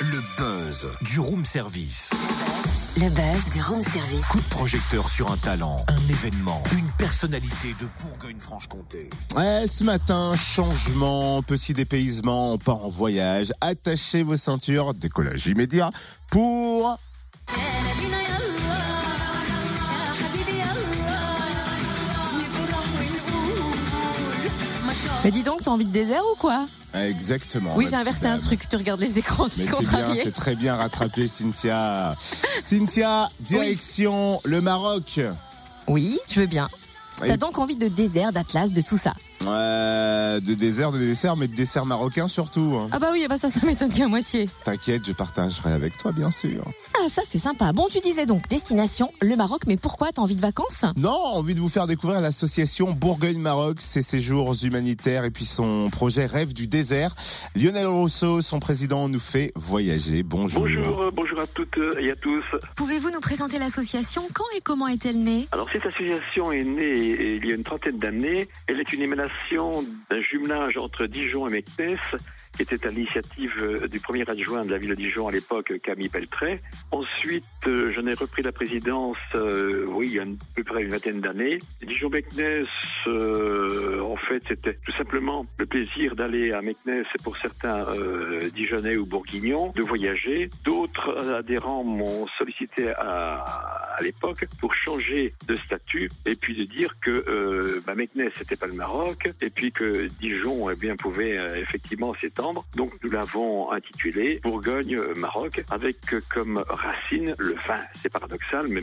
Le buzz du room service. Le buzz du room service. Coup de projecteur sur un talent, un événement, une personnalité de Bourgogne-Franche-Comté. Ouais, ce matin, changement, petit dépaysement, on part en voyage. Attachez vos ceintures, décollage immédiat pour Mais dis donc, t'as envie de désert ou quoi? Exactement. Oui, j'ai inversé un truc. Tu regardes les écrans, Mais c'est bien, c'est très bien rattrapé, Cynthia. Cynthia, direction le Maroc. Oui, je veux bien. T'as donc envie de désert, d'Atlas, de tout ça? Euh, de désert, de dessert, mais de dessert marocain surtout. hein. Ah bah oui, bah ça, ça m'étonne qu'à moitié. T'inquiète, je partagerai avec toi, bien sûr. Ah, ça, c'est sympa. Bon, tu disais donc destination, le Maroc, mais pourquoi? T'as envie de vacances? Non, envie de vous faire découvrir l'association Bourgogne-Maroc, ses séjours humanitaires et puis son projet Rêve du désert. Lionel Rousseau, son président, nous fait voyager. Bonjour. Bonjour, euh, bonjour à toutes et à tous. Pouvez-vous nous présenter l'association? Quand et comment est-elle née? Alors cette association est née euh, il y a une trentaine d'années. Elle est une émanation d'un jumelage entre Dijon et Meknès qui était à l'initiative euh, du premier adjoint de la ville de Dijon à l'époque, Camille Peltret. Ensuite, euh, j'en ai repris la présidence, euh, oui, il y a à peu près une vingtaine d'années. Dijon-Meknès, euh, en fait, c'était tout simplement le plaisir d'aller à Meknès pour certains euh, Dijonnais ou Bourguignons, de voyager. D'autres adhérents m'ont sollicité à, l'époque pour changer de statut et puis de dire que euh, bah, c'était pas le Maroc et puis que Dijon eh bien pouvait effectivement s'étendre. Donc nous l'avons intitulé Bourgogne euh, Maroc avec euh, comme racine le vin. C'est paradoxal, mais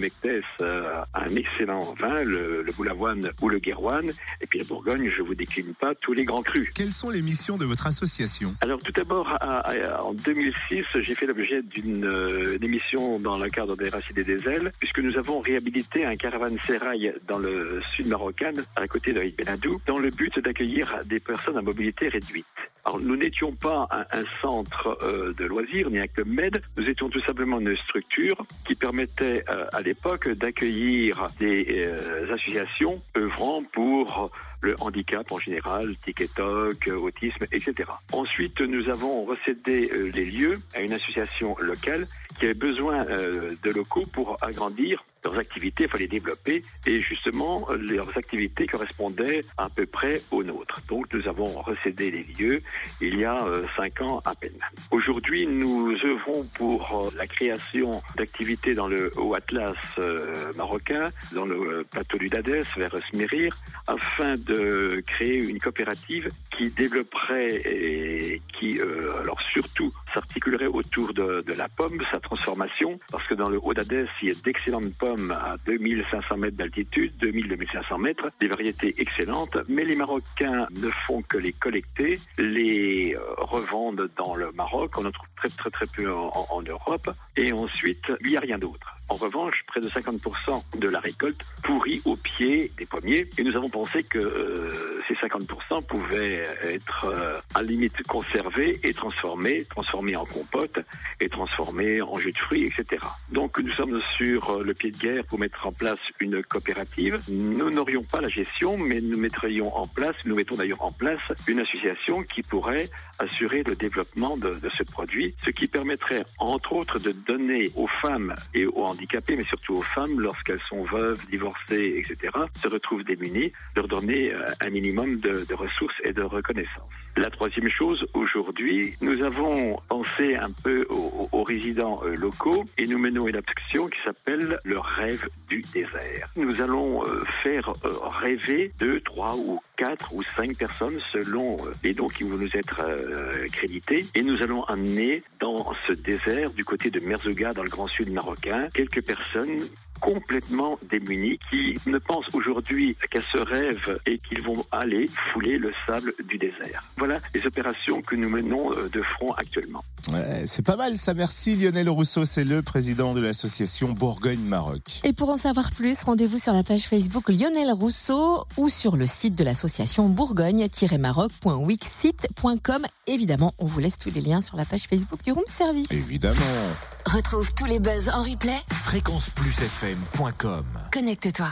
euh, a un excellent vin, le, le boulavoine ou le guéroine. Et puis la Bourgogne, je vous décline pas tous les grands crus. Quelles sont les missions de votre association? Alors tout d'abord, à- à- en 2006, j'ai fait l'objet d'une euh, émission dans le cadre des Racines et des Ailes, puisque nous avons réhabilité un caravansérail dans le sud marocain, à côté de Benadou, dans le but d'accueillir des personnes à mobilité réduite. Alors nous n'étions pas un, centre euh, de loisirs ni un club med, nous étions tout simplement une structure qui permettait euh, à l'époque d'accueillir des euh, associations œuvrant pour le handicap en général, tic-et-toc, euh, autisme, etc. Ensuite, nous avons recédé euh, les lieux à une association locale qui avait besoin euh, de locaux pour agrandir leurs activités, il fallait développer, et justement, leurs activités correspondaient à peu près aux nôtres. Donc, nous avons recédé les lieux il y a cinq ans à peine. Aujourd'hui, nous œuvrons pour la création d'activités dans le Haut Atlas marocain, dans le plateau du Dadès, vers Smérir, afin de créer une coopérative qui développerait et qui, euh, alors surtout, s'articulerait autour de, la pomme, sa transformation, parce que dans le Haut d'Adès, il y a d'excellentes pommes à 2500 mètres d'altitude, 2000-2500 mètres, des variétés excellentes, mais les Marocains ne font que les collecter, les euh, revendent dans le Maroc, on en trouve très très très peu en Europe, et ensuite, il n'y a rien d'autre. En revanche, près de 50% de la récolte pourrit au pied des pommiers. Et nous avons pensé que euh, ces 50% pouvaient être euh, à limite conservés et transformés, transformés en compote et transformés en jus de fruits, etc. Donc nous sommes sur euh, le pied de guerre pour mettre en place une coopérative. Nous n'aurions pas la gestion, mais nous mettrions en place, nous mettons d'ailleurs en place une association qui pourrait assurer le développement de, ce produit, ce qui permettrait entre autres de donner aux femmes et aux handicapés, mais surtout aux femmes, lorsqu'elles sont veuves, divorcées, etc., se retrouvent démunies, leur donner euh, un minimum de, de ressources et de La troisième chose, aujourd'hui, nous avons pensé un peu aux, aux résidents euh, locaux et nous menons une action qui s'appelle le rêve du désert. Nous allons euh, faire euh, rêver deux, trois ou quatre ou cinq personnes selon euh, les dons qui vont nous être euh, crédités et nous allons amener dans ce désert du côté de Merzouga dans le grand sud marocain quelques personnes complètement démunis qui ne pensent aujourd'hui qu'à ce rêve et qu'ils vont aller fouler le sable du désert. Voilà les opérations que nous menons euh, de front actuellement. Ouais, c'est pas mal ça, merci Lionel Rousseau, c'est le président de l'association Bourgogne-Maroc. Et pour en savoir plus, rendez-vous sur la page Facebook Lionel Rousseau ou sur le site de l'association bourgogne-maroc.wixsite.com. Évidemment, on vous laisse tous les liens sur la page Facebook du Room Service. Évidemment. Retrouve tous les buzz en replay. Fréquenceplusfm.com Connecte-toi.